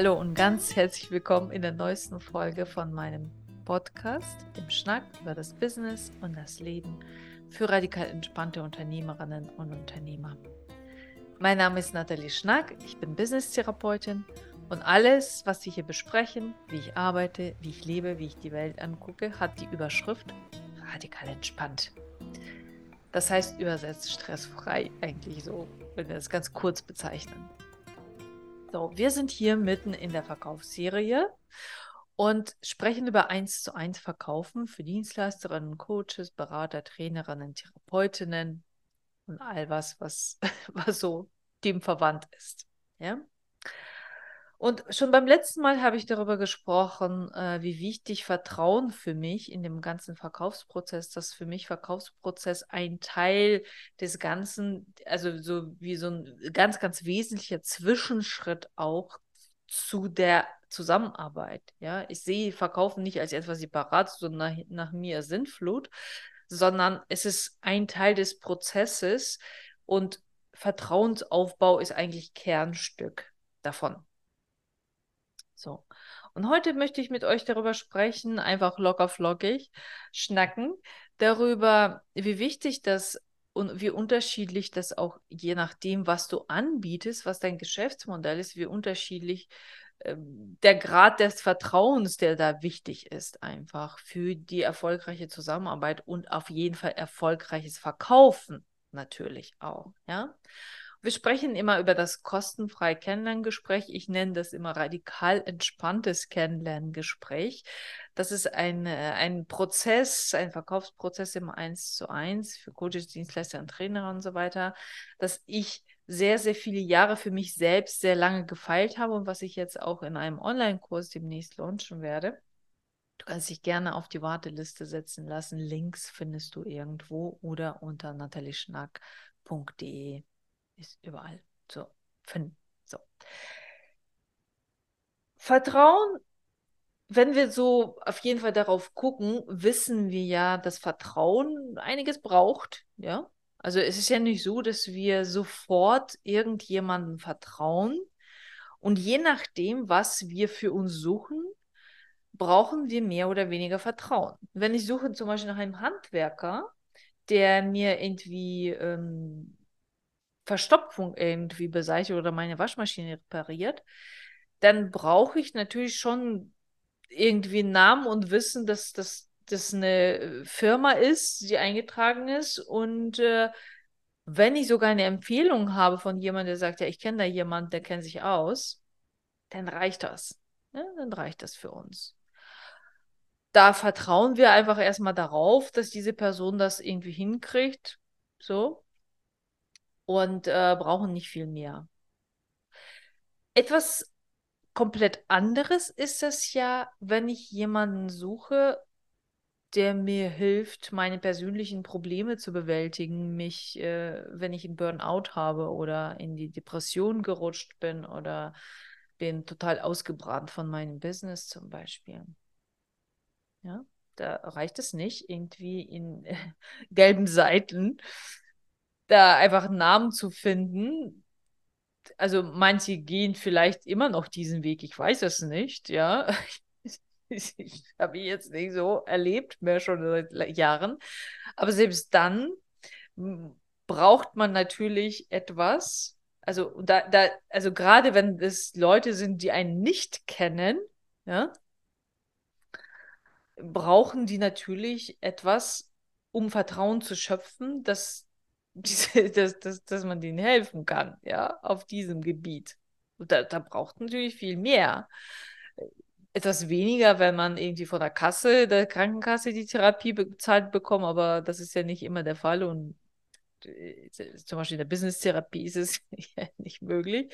Hallo und ganz herzlich willkommen in der neuesten Folge von meinem Podcast, dem Schnack über das Business und das Leben für radikal entspannte Unternehmerinnen und Unternehmer. Mein Name ist Nathalie Schnack, ich bin Business-Therapeutin und alles, was wir hier besprechen, wie ich arbeite, wie ich lebe, wie ich die Welt angucke, hat die Überschrift radikal entspannt. Das heißt übersetzt stressfrei eigentlich so, wenn wir das ganz kurz bezeichnen. So, wir sind hier mitten in der Verkaufsserie und sprechen über 1 zu 1 Verkaufen für Dienstleisterinnen, Coaches, Berater, Trainerinnen, Therapeutinnen und all was, was, was so dem verwandt ist. Ja? Und schon beim letzten Mal habe ich darüber gesprochen, äh, wie wichtig Vertrauen für mich in dem ganzen Verkaufsprozess, dass für mich Verkaufsprozess ein Teil des Ganzen, also so wie so ein ganz, ganz wesentlicher Zwischenschritt auch zu der Zusammenarbeit. Ja, ich sehe Verkaufen nicht als etwas separat, so nach, nach mir Sinnflut, sondern es ist ein Teil des Prozesses und Vertrauensaufbau ist eigentlich Kernstück davon. So. Und heute möchte ich mit euch darüber sprechen, einfach locker flockig schnacken, darüber, wie wichtig das und wie unterschiedlich das auch je nachdem, was du anbietest, was dein Geschäftsmodell ist, wie unterschiedlich äh, der Grad des Vertrauens, der da wichtig ist, einfach für die erfolgreiche Zusammenarbeit und auf jeden Fall erfolgreiches Verkaufen natürlich auch, ja. Wir sprechen immer über das kostenfreie Kennenlerngespräch. Ich nenne das immer radikal entspanntes Kennenlerngespräch. Das ist ein, äh, ein Prozess, ein Verkaufsprozess im Eins zu eins für Coaches, Dienstleister und Trainer und so weiter, dass ich sehr, sehr viele Jahre für mich selbst sehr lange gefeilt habe und was ich jetzt auch in einem Online-Kurs demnächst launchen werde. Du kannst dich gerne auf die Warteliste setzen lassen. Links findest du irgendwo oder unter natalieschnack.de ist überall zu finden. So. Vertrauen, wenn wir so auf jeden Fall darauf gucken, wissen wir ja, dass Vertrauen einiges braucht, ja. Also es ist ja nicht so, dass wir sofort irgendjemandem vertrauen. Und je nachdem, was wir für uns suchen, brauchen wir mehr oder weniger Vertrauen. Wenn ich suche zum Beispiel nach einem Handwerker, der mir irgendwie ähm, Verstopfung irgendwie beseitigt oder meine Waschmaschine repariert, dann brauche ich natürlich schon irgendwie einen Namen und Wissen, dass das eine Firma ist, die eingetragen ist und äh, wenn ich sogar eine Empfehlung habe von jemandem, der sagt, ja, ich kenne da jemanden, der kennt sich aus, dann reicht das. Ja, dann reicht das für uns. Da vertrauen wir einfach erstmal darauf, dass diese Person das irgendwie hinkriegt. So und äh, brauchen nicht viel mehr. Etwas komplett anderes ist es ja, wenn ich jemanden suche, der mir hilft, meine persönlichen Probleme zu bewältigen, mich, äh, wenn ich einen Burnout habe oder in die Depression gerutscht bin oder bin total ausgebrannt von meinem Business zum Beispiel. Ja, da reicht es nicht, irgendwie in äh, gelben Seiten da einfach einen Namen zu finden. Also manche gehen vielleicht immer noch diesen Weg, ich weiß es nicht, ja. Ich habe ihn jetzt nicht so erlebt, mehr schon seit Jahren. Aber selbst dann braucht man natürlich etwas. Also, da, da, also gerade wenn es Leute sind, die einen nicht kennen, ja, brauchen die natürlich etwas, um Vertrauen zu schöpfen, dass dass, dass, dass man denen helfen kann, ja, auf diesem Gebiet. Und da, da braucht natürlich viel mehr. Etwas weniger, wenn man irgendwie von der Kasse, der Krankenkasse die Therapie bezahlt bekommt, aber das ist ja nicht immer der Fall und äh, zum Beispiel in der Business-Therapie ist es ja nicht möglich.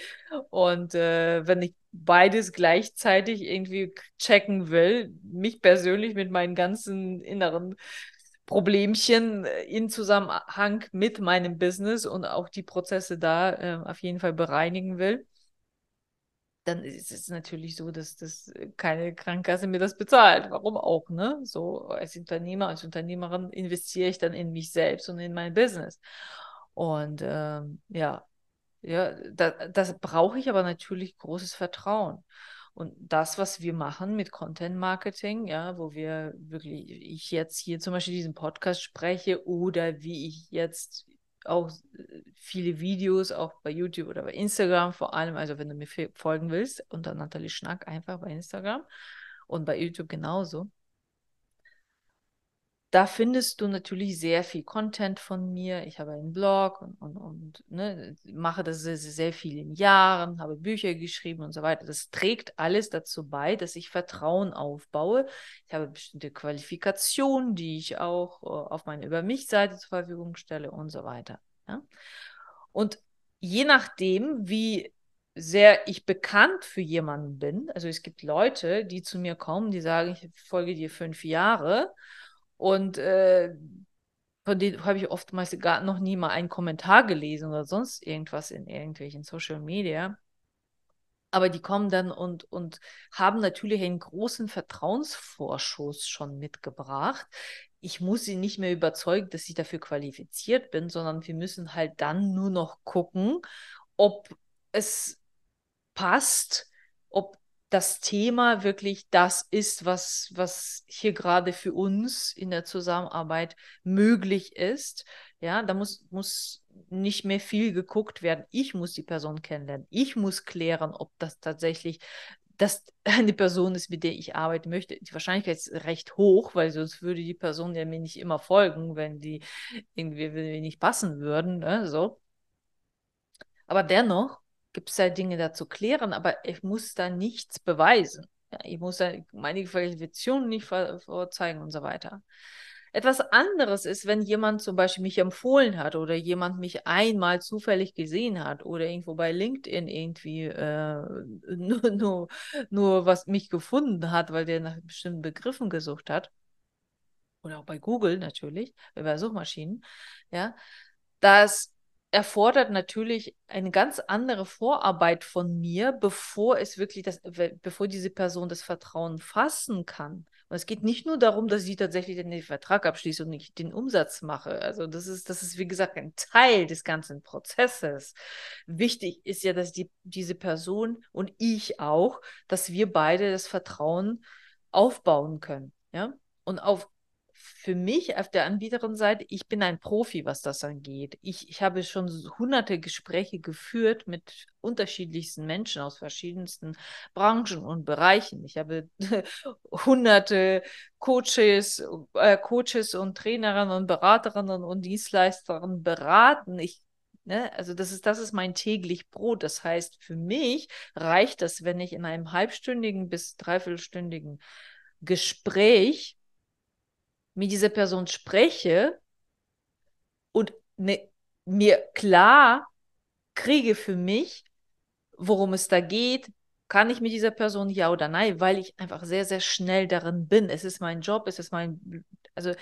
Und äh, wenn ich beides gleichzeitig irgendwie checken will, mich persönlich mit meinen ganzen inneren Problemchen äh, in Zusammenhang mit meinem Business und auch die Prozesse da äh, auf jeden Fall bereinigen will, dann ist es natürlich so, dass das keine Krankenkasse mir das bezahlt. Warum auch, ne? So als Unternehmer, als Unternehmerin investiere ich dann in mich selbst und in mein Business. Und ähm, ja, Ja, da, das brauche ich aber natürlich großes Vertrauen. Und das, was wir machen mit Content Marketing, ja, wo wir wirklich, ich jetzt hier zum Beispiel diesen Podcast spreche oder wie ich jetzt auch viele Videos, auch bei YouTube oder bei Instagram vor allem, also wenn du mir folgen willst, unter Nathalie Schnack einfach bei Instagram und bei YouTube genauso da findest du natürlich sehr viel Content von mir. Ich habe einen Blog und, und, und ne, mache das sehr, sehr vielen Jahren, habe Bücher geschrieben und so weiter. Das trägt alles dazu bei, dass ich Vertrauen aufbaue. Ich habe bestimmte Qualifikationen, die ich auch uh, auf meine Über mich-Seite zur Verfügung stelle und so weiter. Ja? Und je nachdem, wie sehr ich bekannt für jemanden bin, also es gibt Leute, die zu mir kommen, die sagen, ich folge dir fünf Jahre und äh, von denen habe ich oftmals gar noch nie mal einen Kommentar gelesen oder sonst irgendwas in irgendwelchen Social Media. Aber die kommen dann und, und haben natürlich einen großen Vertrauensvorschuss schon mitgebracht. Ich muss sie nicht mehr überzeugen, dass ich dafür qualifiziert bin, sondern wir müssen halt dann nur noch gucken, ob es passt, ob das Thema wirklich das ist, was, was hier gerade für uns in der Zusammenarbeit möglich ist. Ja, da muss, muss nicht mehr viel geguckt werden. Ich muss die Person kennenlernen. Ich muss klären, ob das tatsächlich das eine Person ist, mit der ich arbeiten möchte. Die Wahrscheinlichkeit ist recht hoch, weil sonst würde die Person ja mir nicht immer folgen, wenn die irgendwie nicht passen würden. Ne? So. Aber dennoch gibt es da Dinge da zu klären, aber ich muss da nichts beweisen. Ja, ich muss da meine Qualifikationen nicht vorzeigen und so weiter. Etwas anderes ist, wenn jemand zum Beispiel mich empfohlen hat oder jemand mich einmal zufällig gesehen hat oder irgendwo bei LinkedIn irgendwie äh, nur, nur, nur was mich gefunden hat, weil der nach bestimmten Begriffen gesucht hat. Oder auch bei Google natürlich, bei Suchmaschinen. Ja, dass erfordert natürlich eine ganz andere Vorarbeit von mir, bevor es wirklich das, bevor diese Person das Vertrauen fassen kann. Und es geht nicht nur darum, dass ich tatsächlich den Vertrag abschließe und nicht den Umsatz mache. Also das ist, das ist, wie gesagt, ein Teil des ganzen Prozesses. Wichtig ist ja, dass die, diese Person und ich auch, dass wir beide das Vertrauen aufbauen können. Ja? Und auf für mich auf der Anbieterin-Seite, ich bin ein Profi, was das angeht. Ich, ich habe schon hunderte Gespräche geführt mit unterschiedlichsten Menschen aus verschiedensten Branchen und Bereichen. Ich habe hunderte Coaches, äh, Coaches und Trainerinnen und Beraterinnen und Dienstleisterinnen beraten. Ich Ne? Also das ist, das ist mein täglich Brot. Das heißt, für mich reicht das, wenn ich in einem halbstündigen bis dreiviertelstündigen Gespräch mit dieser Person spreche und ne, mir klar kriege für mich, worum es da geht, kann ich mit dieser Person ja oder nein, weil ich einfach sehr, sehr schnell darin bin. Es ist mein Job, es ist mein, also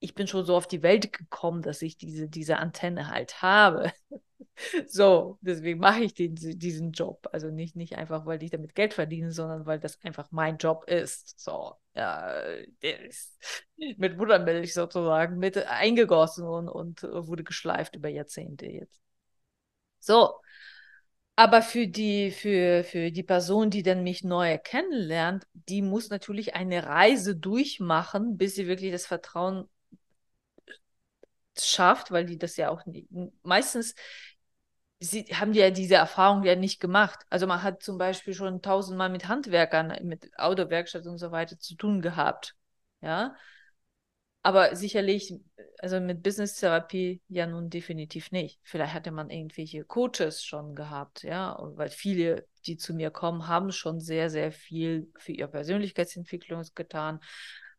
ich bin schon so auf die Welt gekommen, dass ich diese, diese Antenne halt habe. so, deswegen mache ich den, diesen Job. Also nicht, nicht einfach, weil ich damit Geld verdiene, sondern weil das einfach mein Job ist. So, ja, der ist mit Muttermilch sozusagen mit eingegossen und, und wurde geschleift über Jahrzehnte jetzt. So, aber für die, für, für die Person, die dann mich neu kennenlernt, die muss natürlich eine Reise durchmachen, bis sie wirklich das Vertrauen schafft, weil die das ja auch nicht, meistens sie haben ja diese Erfahrung ja nicht gemacht. Also man hat zum Beispiel schon tausendmal mit Handwerkern, mit Autowerkstatt und so weiter zu tun gehabt. Ja. Aber sicherlich, also mit Business-Therapie ja nun definitiv nicht. Vielleicht hatte man irgendwelche Coaches schon gehabt, ja, weil viele, die zu mir kommen, haben schon sehr, sehr viel für ihre Persönlichkeitsentwicklung getan,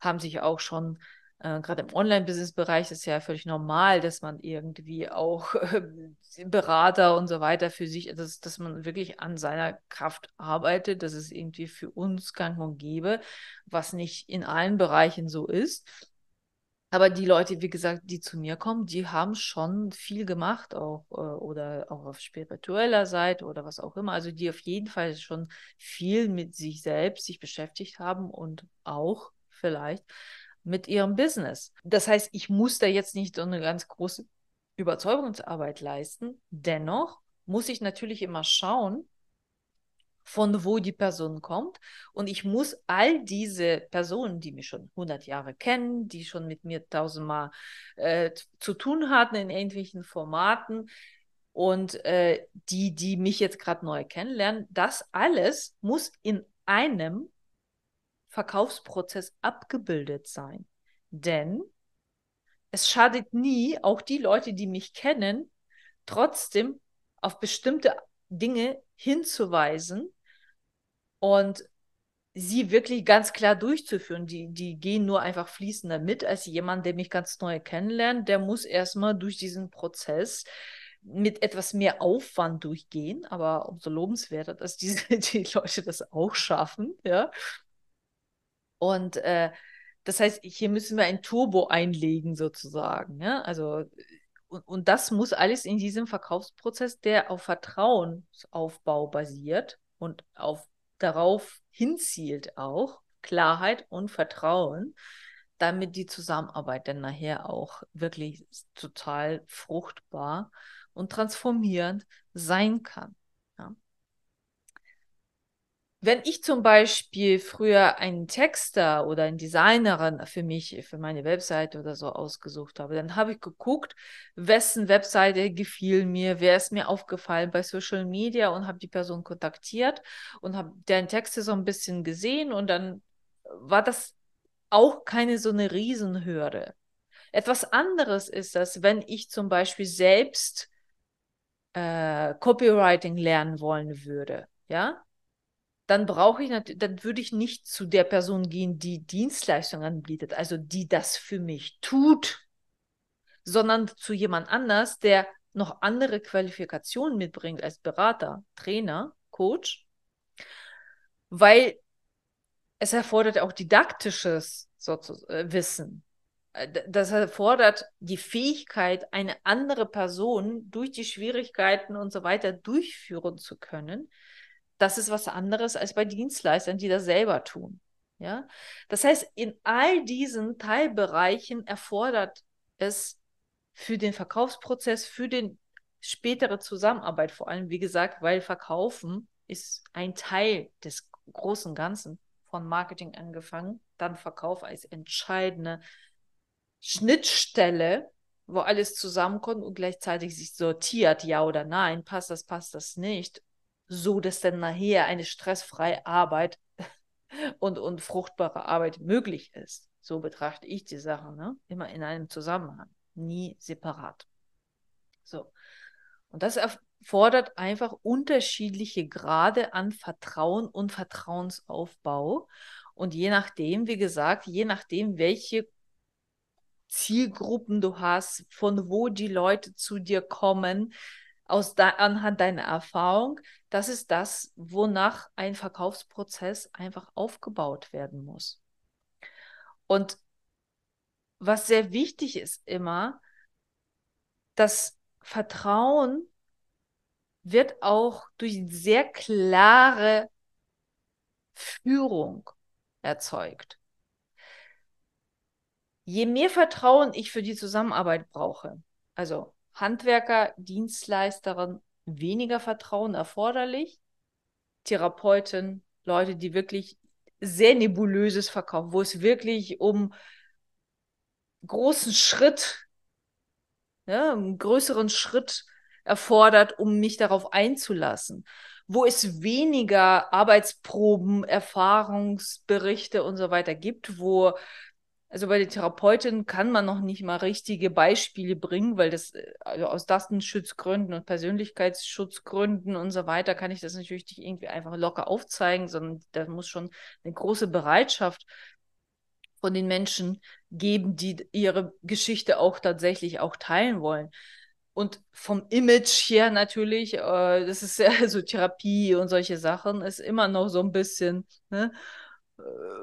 haben sich auch schon äh, gerade im Online-Business-Bereich ist ja völlig normal, dass man irgendwie auch äh, Berater und so weiter für sich, dass, dass man wirklich an seiner Kraft arbeitet. Das ist irgendwie für uns gang und gäbe, was nicht in allen Bereichen so ist. Aber die Leute, wie gesagt, die zu mir kommen, die haben schon viel gemacht, auch äh, oder auch auf spiritueller Seite oder was auch immer. Also die auf jeden Fall schon viel mit sich selbst sich beschäftigt haben und auch vielleicht mit ihrem Business. Das heißt, ich muss da jetzt nicht so eine ganz große Überzeugungsarbeit leisten. Dennoch muss ich natürlich immer schauen, von wo die Person kommt. Und ich muss all diese Personen, die mich schon 100 Jahre kennen, die schon mit mir tausendmal äh, zu tun hatten in irgendwelchen Formaten und äh, die, die mich jetzt gerade neu kennenlernen, das alles muss in einem Verkaufsprozess abgebildet sein. Denn es schadet nie, auch die Leute, die mich kennen, trotzdem auf bestimmte Dinge hinzuweisen und sie wirklich ganz klar durchzuführen. Die, die gehen nur einfach fließender mit als jemand, der mich ganz neu kennenlernt. Der muss erstmal durch diesen Prozess mit etwas mehr Aufwand durchgehen, aber umso lobenswerter, dass diese, die Leute das auch schaffen, ja. Und äh, das heißt, hier müssen wir ein Turbo einlegen, sozusagen. Ja? Also, und, und das muss alles in diesem Verkaufsprozess, der auf Vertrauensaufbau basiert und auf darauf hinzielt auch, Klarheit und Vertrauen, damit die Zusammenarbeit dann nachher auch wirklich total fruchtbar und transformierend sein kann. Wenn ich zum Beispiel früher einen Texter oder einen Designerin für mich, für meine Webseite oder so ausgesucht habe, dann habe ich geguckt, wessen Webseite gefiel mir, wer ist mir aufgefallen bei Social Media und habe die Person kontaktiert und habe deren Texte so ein bisschen gesehen und dann war das auch keine so eine Riesenhürde. Etwas anderes ist das, wenn ich zum Beispiel selbst äh, Copywriting lernen wollen würde, ja, dann brauche ich natürlich, dann würde ich nicht zu der Person gehen, die Dienstleistungen anbietet, also die das für mich tut, sondern zu jemand anders, der noch andere Qualifikationen mitbringt als Berater, Trainer, Coach, weil es erfordert auch didaktisches äh, Wissen. Äh, das erfordert die Fähigkeit, eine andere Person durch die Schwierigkeiten und so weiter durchführen zu können, das ist was anderes als bei Dienstleistern, die das selber tun. Ja? Das heißt, in all diesen Teilbereichen erfordert es für den Verkaufsprozess, für den spätere Zusammenarbeit vor allem, wie gesagt, weil Verkaufen ist ein Teil des großen Ganzen von Marketing angefangen, dann Verkauf als entscheidende Schnittstelle, wo alles zusammenkommt und gleichzeitig sich sortiert, ja oder nein, passt das, passt das nicht so dass dann nachher eine stressfreie Arbeit und, und fruchtbare Arbeit möglich ist. So betrachte ich die Sache, ne? immer in einem Zusammenhang, nie separat. So. Und das erfordert einfach unterschiedliche Grade an Vertrauen und Vertrauensaufbau. Und je nachdem, wie gesagt, je nachdem, welche Zielgruppen du hast, von wo die Leute zu dir kommen, aus de anhand deiner Erfahrung, das ist das, wonach ein Verkaufsprozess einfach aufgebaut werden muss. Und was sehr wichtig ist immer, das Vertrauen wird auch durch sehr klare Führung erzeugt. Je mehr Vertrauen ich für die Zusammenarbeit brauche, also Handwerker, Dienstleisterin weniger Vertrauen erforderlich. Therapeuten, Leute, die wirklich sehr nebulöses verkaufen, wo es wirklich um großen Schritt, ja, einen größeren Schritt erfordert, um mich darauf einzulassen, wo es weniger Arbeitsproben, Erfahrungsberichte und so weiter gibt, wo also bei der Therapeutin kann man noch nicht mal richtige Beispiele bringen, weil das äh, also aus Datenschutzgründen und Persönlichkeitsschutzgründen und so weiter kann ich das natürlich nicht irgendwie einfach locker aufzeigen, sondern da muss schon eine große Bereitschaft von den Menschen geben, die ihre Geschichte auch tatsächlich auch teilen wollen. Und vom Image her natürlich, äh, das ist ja so Therapie und solche Sachen, ist immer noch so ein bisschen, ne?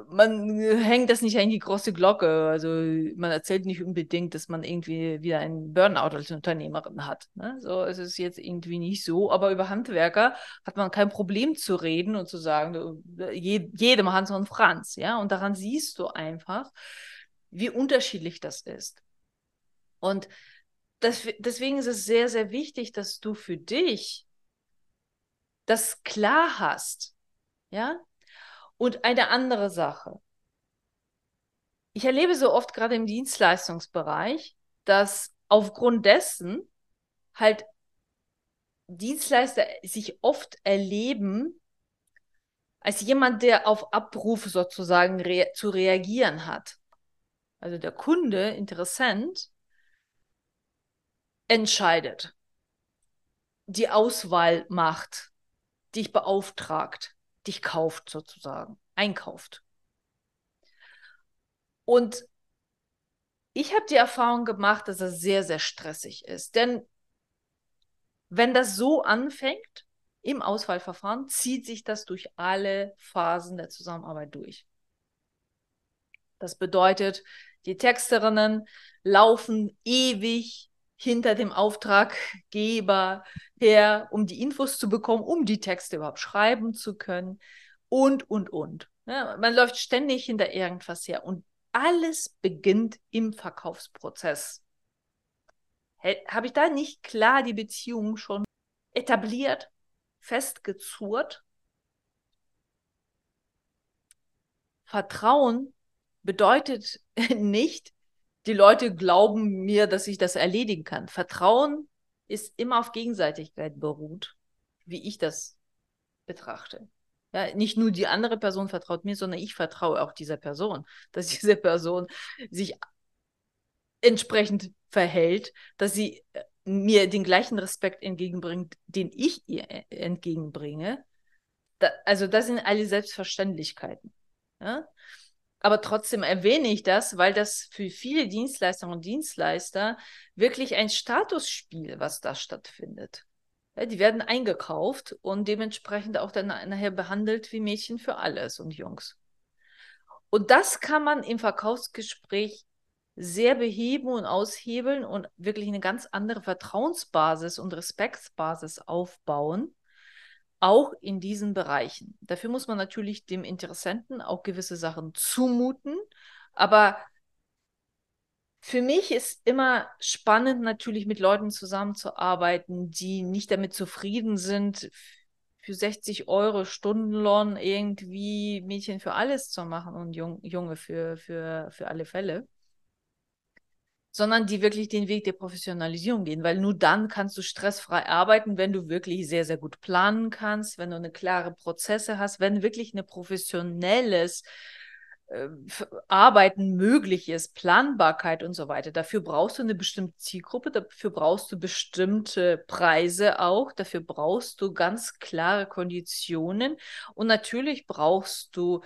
Man hängt das nicht an die große Glocke. Also man erzählt nicht unbedingt, dass man irgendwie wieder einen Burnout als Unternehmerin hat. Ne? So es jetzt irgendwie nicht so. Aber über Handwerker hat man kein Problem zu reden und zu sagen, je, jedem Hans und Franz. Ja, und daran siehst du einfach, wie unterschiedlich das ist. Und das, deswegen ist es sehr, sehr wichtig, dass du für dich das klar hast. Ja? Und eine andere Sache. Ich erlebe so oft gerade im Dienstleistungsbereich, dass aufgrund dessen halt Dienstleister sich oft erleben als jemand, der auf Abruf sozusagen rea zu reagieren hat. Also der Kunde, Interessent, entscheidet, die Auswahl macht, dich beauftragt, dich kauft sozusagen, einkauft. Und ich habe die Erfahrung gemacht, dass es sehr, sehr stressig ist. Denn wenn das so anfängt im Auswahlverfahren, zieht sich das durch alle Phasen der Zusammenarbeit durch. Das bedeutet, die Texterinnen laufen ewig hinter dem Auftraggeber her, um die Infos zu bekommen, um die Texte überhaupt schreiben zu können und, und, und. Ja, man läuft ständig hinter irgendwas her und alles beginnt im Verkaufsprozess. Habe ich da nicht klar die Beziehung schon etabliert, festgezurrt? Vertrauen bedeutet nicht, die Leute glauben mir, dass ich das erledigen kann. Vertrauen ist immer auf Gegenseitigkeit beruht, wie ich das betrachte. Ja, nicht nur die andere Person vertraut mir, sondern ich vertraue auch dieser Person, dass diese Person sich entsprechend verhält, dass sie äh, mir den gleichen Respekt entgegenbringt, den ich ihr äh, entgegenbringe. Da, also das sind alle Selbstverständlichkeiten. Ja? Aber trotzdem erwähne ich das, weil das für viele Dienstleisterinnen und Dienstleister wirklich ein Statusspiel, was da stattfindet. Ja, die werden eingekauft und dementsprechend auch dann nachher behandelt wie Mädchen für alles und Jungs. Und das kann man im Verkaufsgespräch sehr beheben und aushebeln und wirklich eine ganz andere Vertrauensbasis und Respektsbasis aufbauen, auch in diesen Bereichen. Dafür muss man natürlich dem Interessenten auch gewisse Sachen zumuten, aber für mich ist immer spannend, natürlich mit Leuten zusammenzuarbeiten, die nicht damit zufrieden sind, für 60 Euro Stundenlohn irgendwie Mädchen für alles zu machen und Junge für, für, für alle Fälle sondern die wirklich den Weg der Professionalisierung gehen, weil nur dann kannst du stressfrei arbeiten, wenn du wirklich sehr, sehr gut planen kannst, wenn du eine klare Prozesse hast, wenn wirklich ein professionelles äh, Arbeiten möglich ist, Planbarkeit und so weiter. Dafür brauchst du eine bestimmte Zielgruppe, dafür brauchst du bestimmte Preise auch, dafür brauchst du ganz klare Konditionen und natürlich brauchst du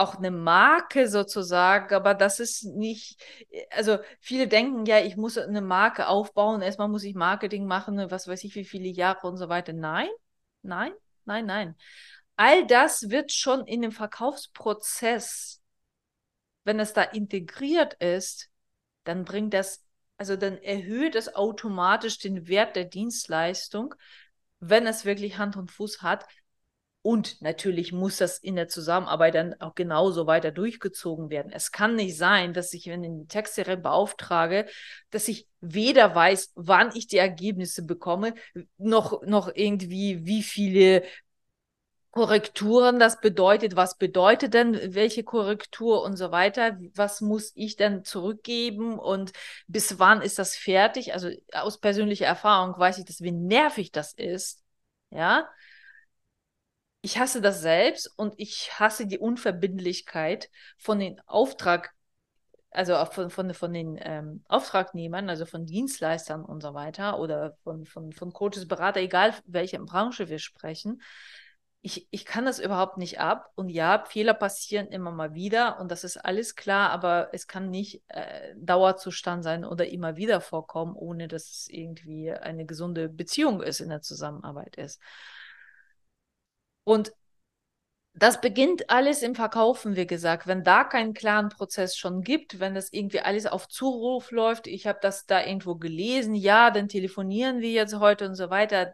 auch eine Marke sozusagen, aber das ist nicht, also viele denken ja, ich muss eine Marke aufbauen, erstmal muss ich Marketing machen, was weiß ich, wie viele Jahre und so weiter. Nein, nein, nein, nein. All das wird schon in dem Verkaufsprozess, wenn es da integriert ist, dann bringt das, also dann erhöht es automatisch den Wert der Dienstleistung, wenn es wirklich Hand und Fuß hat, und natürlich muss das in der Zusammenarbeit dann auch genauso weiter durchgezogen werden. Es kann nicht sein, dass ich, wenn ich eine Texterin beauftrage, dass ich weder weiß, wann ich die Ergebnisse bekomme, noch, noch irgendwie, wie viele Korrekturen das bedeutet, was bedeutet denn welche Korrektur und so weiter, was muss ich denn zurückgeben und bis wann ist das fertig? Also aus persönlicher Erfahrung weiß ich, dass wie nervig das ist, ja, ich hasse das selbst und ich hasse die Unverbindlichkeit von den Auftrag, also von, von, von den ähm, Auftragnehmern, also von Dienstleistern und so weiter oder von, von, von Coaches, Berater, egal welche Branche wir sprechen. Ich, ich kann das überhaupt nicht ab. Und ja, Fehler passieren immer mal wieder und das ist alles klar, aber es kann nicht äh, Dauerzustand sein oder immer wieder vorkommen, ohne dass es irgendwie eine gesunde Beziehung ist in der Zusammenarbeit ist. Und das beginnt alles im Verkaufen, wie gesagt. Wenn da keinen klaren Prozess schon gibt, wenn das irgendwie alles auf Zuruf läuft, ich habe das da irgendwo gelesen, ja, dann telefonieren wir jetzt heute und so weiter.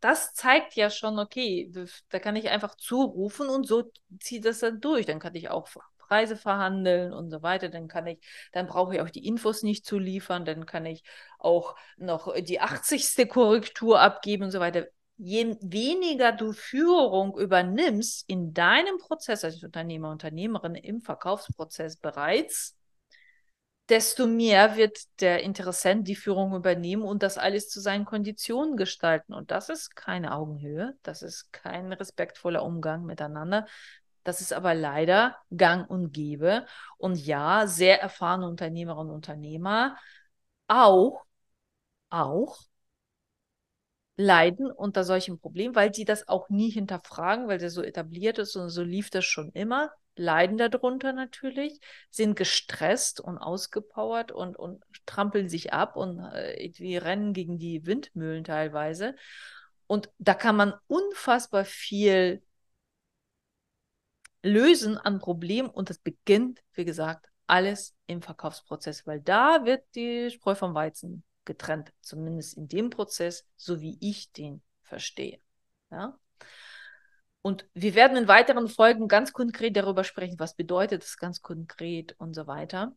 Das zeigt ja schon, okay, da kann ich einfach zurufen und so zieht das dann durch. Dann kann ich auch Preise verhandeln und so weiter. Dann kann ich, dann brauche ich auch die Infos nicht zu liefern. Dann kann ich auch noch die 80. Korrektur abgeben und so weiter je weniger du Führung übernimmst in deinem Prozess als Unternehmer, Unternehmerin im Verkaufsprozess bereits, desto mehr wird der Interessent die Führung übernehmen und das alles zu seinen Konditionen gestalten. Und das ist keine Augenhöhe, das ist kein respektvoller Umgang miteinander. Das ist aber leider gang und gäbe. Und ja, sehr erfahrene Unternehmerinnen und Unternehmer auch, auch leiden unter solchen Problemen, weil sie das auch nie hinterfragen, weil der so etabliert ist und so lief das schon immer, leiden darunter natürlich, sind gestresst und ausgepowert und, und trampeln sich ab und äh, irgendwie rennen gegen die Windmühlen teilweise. Und da kann man unfassbar viel lösen an Problemen und das beginnt, wie gesagt, alles im Verkaufsprozess, weil da wird die Spreu vom Weizen getrennt, zumindest in dem Prozess, so wie ich den verstehe. Ja? Und wir werden in weiteren Folgen ganz konkret darüber sprechen, was bedeutet es ganz konkret und so weiter.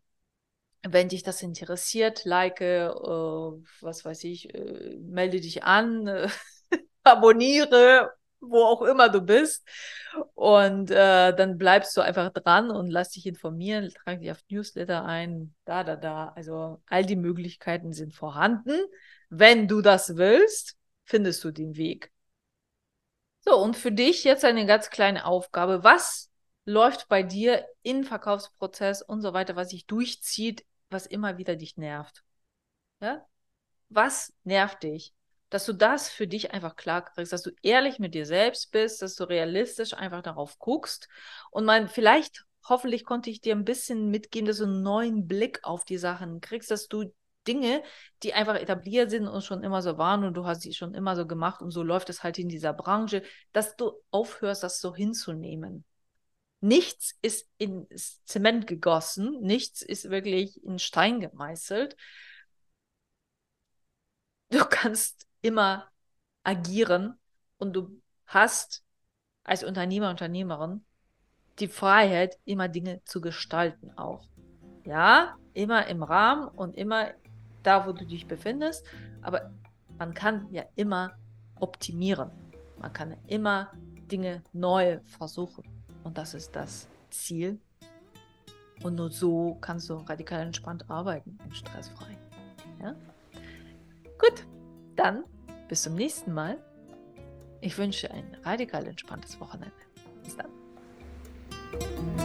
Wenn dich das interessiert, like, äh, was weiß ich, äh, melde dich an, äh, abonniere wo auch immer du bist. Und äh, dann bleibst du einfach dran und lass dich informieren, trag dich auf Newsletter ein, da, da, da. Also all die Möglichkeiten sind vorhanden. Wenn du das willst, findest du den Weg. So, und für dich jetzt eine ganz kleine Aufgabe. Was läuft bei dir im Verkaufsprozess und so weiter, was sich durchzieht, was immer wieder dich nervt? Ja? Was nervt dich? Dass du das für dich einfach klar kriegst, dass du ehrlich mit dir selbst bist, dass du realistisch einfach darauf guckst und man vielleicht hoffentlich konnte ich dir ein bisschen mitgeben, dass du einen neuen Blick auf die Sachen kriegst, dass du Dinge, die einfach etabliert sind und schon immer so waren und du hast sie schon immer so gemacht und so läuft es halt in dieser Branche, dass du aufhörst, das so hinzunehmen. Nichts ist in Zement gegossen, nichts ist wirklich in Stein gemeißelt. Du kannst immer agieren und du hast als Unternehmer, Unternehmerin die Freiheit, immer Dinge zu gestalten auch. Ja, immer im Rahmen und immer da, wo du dich befindest, aber man kann ja immer optimieren. Man kann immer Dinge neu versuchen und das ist das Ziel. Und nur so kannst du radikal entspannt arbeiten und stressfrei. Ja? Dann bis zum nächsten Mal. Ich wünsche ein radikal entspanntes Wochenende. Bis dann.